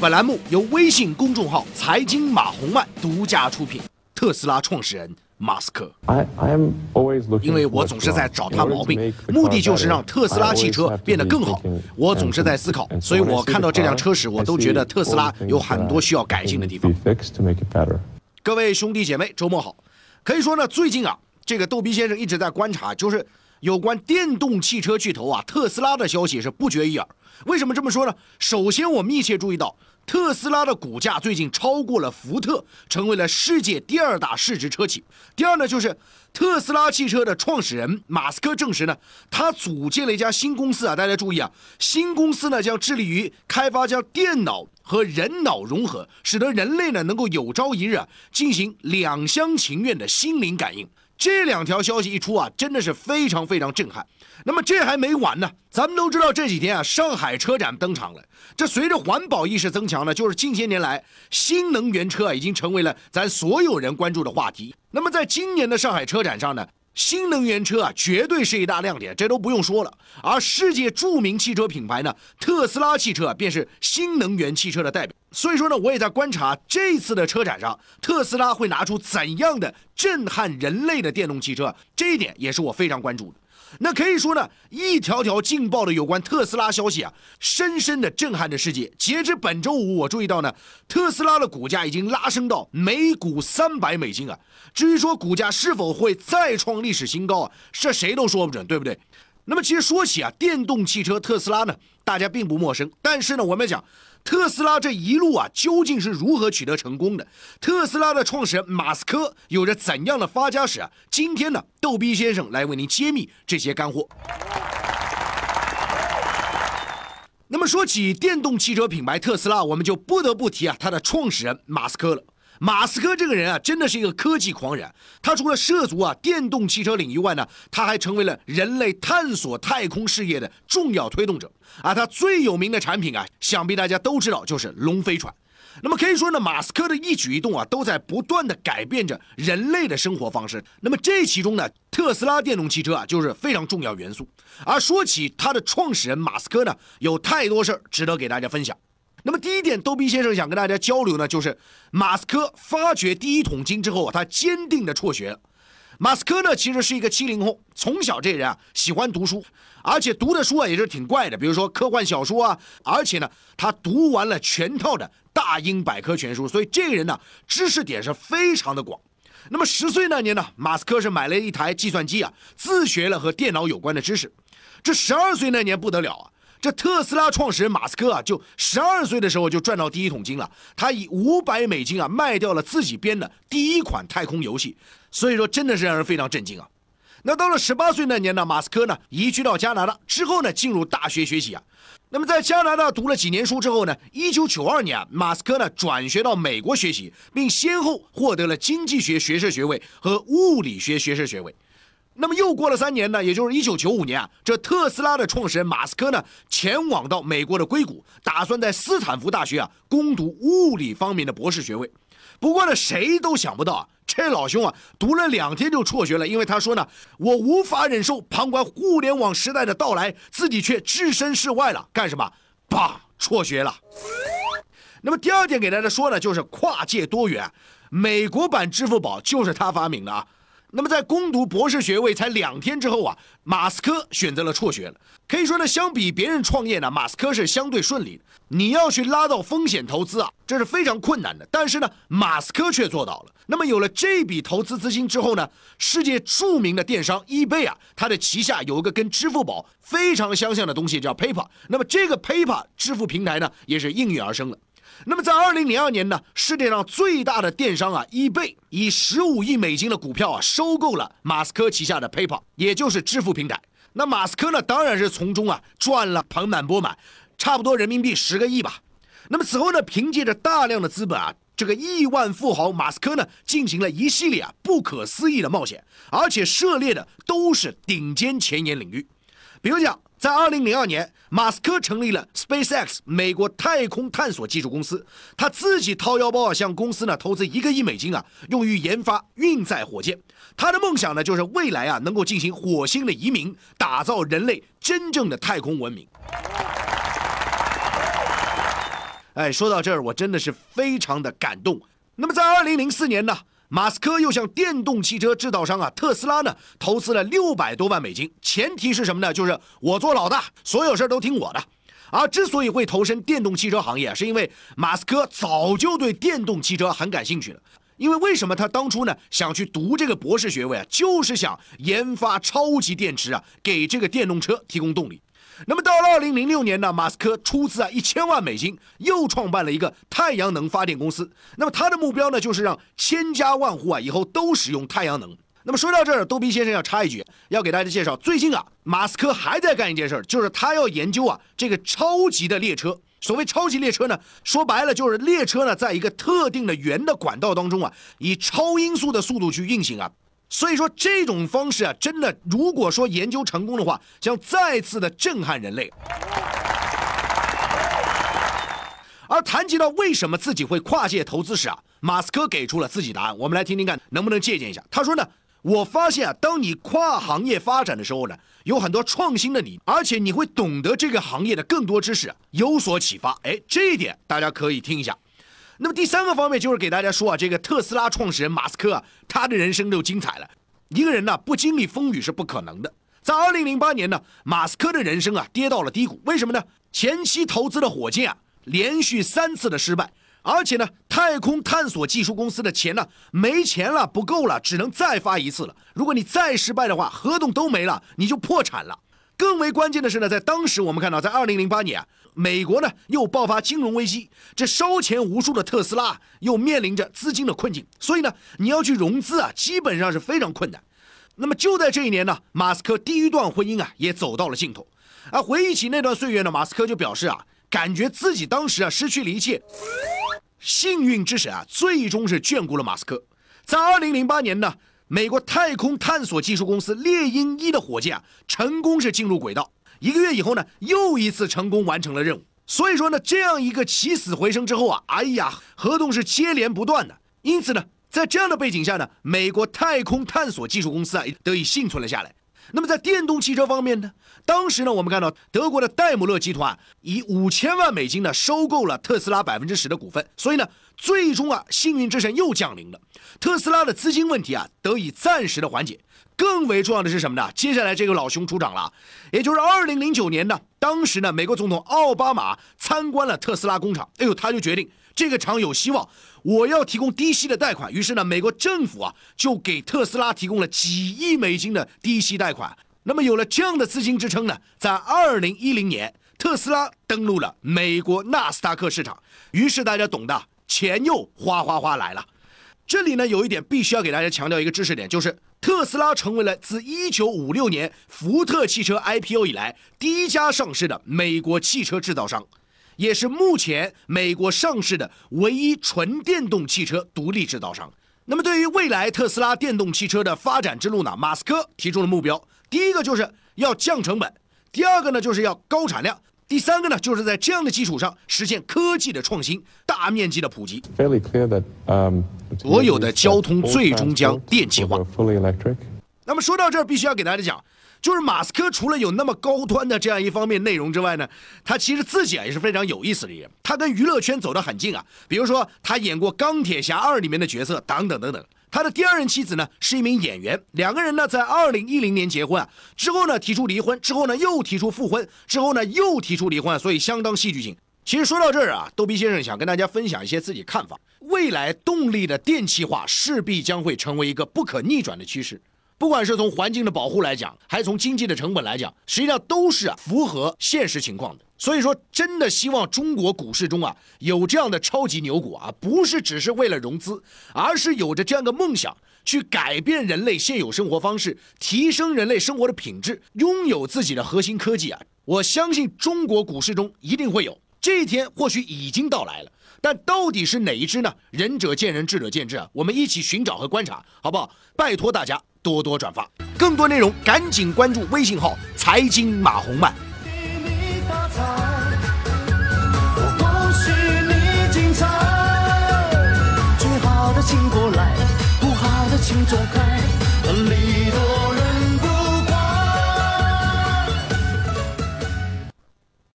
本栏目由微信公众号“财经马红漫”独家出品。特斯拉创始人马斯克，因为我总是在找他毛病，目的就是让特斯拉汽车变得更好。我总是在思考，所以我看到这辆车时，我都觉得特斯拉有很多需要改进的地方。各位兄弟姐妹，周末好。可以说呢，最近啊，这个逗逼先生一直在观察，就是有关电动汽车巨头啊特斯拉的消息是不绝于耳。为什么这么说呢？首先，我密切注意到特斯拉的股价最近超过了福特，成为了世界第二大市值车企。第二呢，就是特斯拉汽车的创始人马斯克证实呢，他组建了一家新公司啊。大家注意啊，新公司呢将致力于开发将电脑和人脑融合，使得人类呢能够有朝一日啊进行两厢情愿的心灵感应。这两条消息一出啊，真的是非常非常震撼。那么这还没完呢，咱们都知道这几天啊，上海车展登场了。这随着环保意识增强呢，就是近些年来新能源车已经成为了咱所有人关注的话题。那么在今年的上海车展上呢？新能源车啊，绝对是一大亮点，这都不用说了。而世界著名汽车品牌呢，特斯拉汽车便是新能源汽车的代表。所以说呢，我也在观察这次的车展上，特斯拉会拿出怎样的震撼人类的电动汽车，这一点也是我非常关注的。那可以说呢，一条条劲爆的有关特斯拉消息啊，深深的震撼着世界。截至本周五，我注意到呢，特斯拉的股价已经拉升到每股三百美金啊。至于说股价是否会再创历史新高啊，这谁都说不准，对不对？那么其实说起啊，电动汽车特斯拉呢，大家并不陌生。但是呢，我们讲。特斯拉这一路啊，究竟是如何取得成功的？特斯拉的创始人马斯克有着怎样的发家史啊？今天呢，逗逼先生来为您揭秘这些干货。那么说起电动汽车品牌特斯拉，我们就不得不提啊，它的创始人马斯克了。马斯克这个人啊，真的是一个科技狂人。他除了涉足啊电动汽车领域外呢，他还成为了人类探索太空事业的重要推动者。而他最有名的产品啊，想必大家都知道，就是龙飞船。那么可以说呢，马斯克的一举一动啊，都在不断的改变着人类的生活方式。那么这其中呢，特斯拉电动汽车啊，就是非常重要元素。而说起他的创始人马斯克呢，有太多事儿值得给大家分享。那么第一点，逗逼先生想跟大家交流呢，就是马斯克发掘第一桶金之后，他坚定的辍学。马斯克呢，其实是一个七零后，从小这人啊喜欢读书，而且读的书啊也是挺怪的，比如说科幻小说啊，而且呢他读完了全套的大英百科全书，所以这个人呢知识点是非常的广。那么十岁那年呢，马斯克是买了一台计算机啊，自学了和电脑有关的知识。这十二岁那年不得了啊！这特斯拉创始人马斯克啊，就十二岁的时候就赚到第一桶金了。他以五百美金啊卖掉了自己编的第一款太空游戏，所以说真的是让人非常震惊啊。那到了十八岁那年呢，马斯克呢移居到加拿大之后呢，进入大学学习啊。那么在加拿大读了几年书之后呢，一九九二年啊，马斯克呢转学到美国学习，并先后获得了经济学学士学位和物理学学士学位。那么又过了三年呢，也就是一九九五年啊，这特斯拉的创始人马斯克呢，前往到美国的硅谷，打算在斯坦福大学啊攻读物理方面的博士学位。不过呢，谁都想不到啊，这老兄啊，读了两天就辍学了，因为他说呢，我无法忍受旁观互联网时代的到来，自己却置身事外了，干什么？啪，辍学了。那么第二点给大家说呢，就是跨界多元，美国版支付宝就是他发明的啊。那么在攻读博士学位才两天之后啊，马斯克选择了辍学了。可以说呢，相比别人创业呢，马斯克是相对顺利的。你要去拉到风险投资啊，这是非常困难的。但是呢，马斯克却做到了。那么有了这笔投资资金之后呢，世界著名的电商 eBay 啊，它的旗下有一个跟支付宝非常相像的东西叫 PayPal。那么这个 PayPal 支付平台呢，也是应运而生了。那么在二零零二年呢，世界上最大的电商啊，eBay 以十五亿美金的股票啊，收购了马斯克旗下的 PayPal，也就是支付平台。那马斯克呢，当然是从中啊赚了盆满钵满，差不多人民币十个亿吧。那么此后呢，凭借着大量的资本啊，这个亿万富豪马斯克呢，进行了一系列啊不可思议的冒险，而且涉猎的都是顶尖前沿领域，比如讲。在二零零二年，马斯克成立了 SpaceX 美国太空探索技术公司，他自己掏腰包啊，向公司呢投资一个亿美金啊，用于研发运载火箭。他的梦想呢，就是未来啊能够进行火星的移民，打造人类真正的太空文明。哎，说到这儿，我真的是非常的感动。那么在二零零四年呢，马斯克又向电动汽车制造商啊特斯拉呢投资了六百多万美金，前提是什么呢？就是我做老大，所有事儿都听我的。而之所以会投身电动汽车行业，是因为马斯克早就对电动汽车很感兴趣了。因为为什么他当初呢想去读这个博士学位啊？就是想研发超级电池啊，给这个电动车提供动力。那么到了二零零六年呢，马斯克出资啊一千万美金，又创办了一个太阳能发电公司。那么他的目标呢，就是让千家万户啊以后都使用太阳能。那么说到这儿，逗比先生要插一句，要给大家介绍，最近啊，马斯克还在干一件事儿，就是他要研究啊这个超级的列车。所谓超级列车呢，说白了就是列车呢在一个特定的圆的管道当中啊，以超音速的速度去运行啊。所以说这种方式啊，真的如果说研究成功的话，将再次的震撼人类。而谈及到为什么自己会跨界投资时啊，马斯克给出了自己答案，我们来听听看能不能借鉴一下。他说呢。我发现啊，当你跨行业发展的时候呢，有很多创新的你，而且你会懂得这个行业的更多知识，有所启发。哎，这一点大家可以听一下。那么第三个方面就是给大家说啊，这个特斯拉创始人马斯克啊，他的人生就精彩了。一个人呢，不经历风雨是不可能的。在二零零八年呢，马斯克的人生啊跌到了低谷。为什么呢？前期投资的火箭啊，连续三次的失败。而且呢，太空探索技术公司的钱呢没钱了，不够了，只能再发一次了。如果你再失败的话，合同都没了，你就破产了。更为关键的是呢，在当时我们看到，在二零零八年啊，美国呢又爆发金融危机，这烧钱无数的特斯拉又面临着资金的困境，所以呢，你要去融资啊，基本上是非常困难。那么就在这一年呢，马斯克第一段婚姻啊也走到了尽头。而回忆起那段岁月呢，马斯克就表示啊，感觉自己当时啊失去了一切。幸运之神啊，最终是眷顾了马斯克。在二零零八年呢，美国太空探索技术公司猎鹰一的火箭啊，成功是进入轨道。一个月以后呢，又一次成功完成了任务。所以说呢，这样一个起死回生之后啊，哎呀，合同是接连不断的。因此呢，在这样的背景下呢，美国太空探索技术公司啊，得以幸存了下来。那么在电动汽车方面呢？当时呢，我们看到德国的戴姆勒集团以五千万美金呢收购了特斯拉百分之十的股份，所以呢，最终啊，幸运之神又降临了，特斯拉的资金问题啊得以暂时的缓解。更为重要的是什么呢？接下来这个老兄出场了，也就是二零零九年呢，当时呢，美国总统奥巴马参观了特斯拉工厂，哎呦，他就决定这个厂有希望，我要提供低息的贷款。于是呢，美国政府啊就给特斯拉提供了几亿美金的低息贷款。那么有了这样的资金支撑呢，在二零一零年，特斯拉登陆了美国纳斯达克市场，于是大家懂的，钱又哗哗哗来了。这里呢有一点必须要给大家强调一个知识点，就是特斯拉成为了自一九五六年福特汽车 IPO 以来第一家上市的美国汽车制造商，也是目前美国上市的唯一纯电动汽车独立制造商。那么对于未来特斯拉电动汽车的发展之路呢，马斯克提出了目标。第一个就是要降成本，第二个呢就是要高产量，第三个呢就是在这样的基础上实现科技的创新、大面积的普及。所有的交通最终将电气化。那么说到这儿，必须要给大家讲，就是马斯克除了有那么高端的这样一方面内容之外呢，他其实自己啊也是非常有意思的人。他跟娱乐圈走得很近啊，比如说他演过《钢铁侠二》里面的角色，等等等等。他的第二任妻子呢是一名演员，两个人呢在二零一零年结婚啊，之后呢提出离婚，之后呢又提出复婚，之后呢又提出离婚，所以相当戏剧性。其实说到这儿啊，逗比先生想跟大家分享一些自己看法：未来动力的电气化势必将会成为一个不可逆转的趋势，不管是从环境的保护来讲，还是从经济的成本来讲，实际上都是符合现实情况的。所以说，真的希望中国股市中啊有这样的超级牛股啊，不是只是为了融资，而是有着这样的梦想，去改变人类现有生活方式，提升人类生活的品质，拥有自己的核心科技啊！我相信中国股市中一定会有这一天，或许已经到来了。但到底是哪一只呢？仁者见仁，智者见智啊！我们一起寻找和观察，好不好？拜托大家多多转发，更多内容赶紧关注微信号“财经马红漫”。我恭喜你精彩，最好的请过来，不好的请走开，里头。